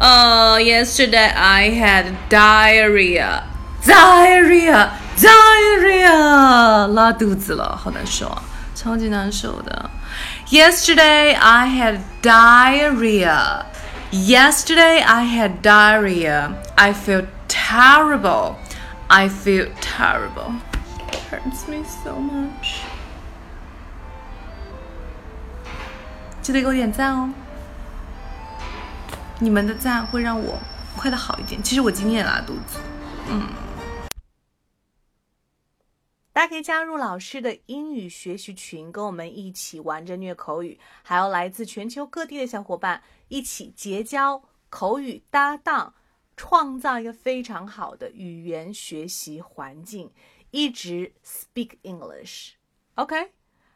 Uh, yesterday I had diarrhea. Diarrhea, diarrhea，拉肚子了，好难受啊，超级难受的。Yesterday I had diarrhea. Yesterday I had diarrhea. I feel terrible. I feel terrible. It hurts me so much. 记得给我点赞哦。 你们的赞会让我快的好一点。其实我今天也拉肚子，嗯。大家可以加入老师的英语学习群，跟我们一起玩着虐口语，还有来自全球各地的小伙伴一起结交口语搭档，创造一个非常好的语言学习环境，一直 speak English。OK，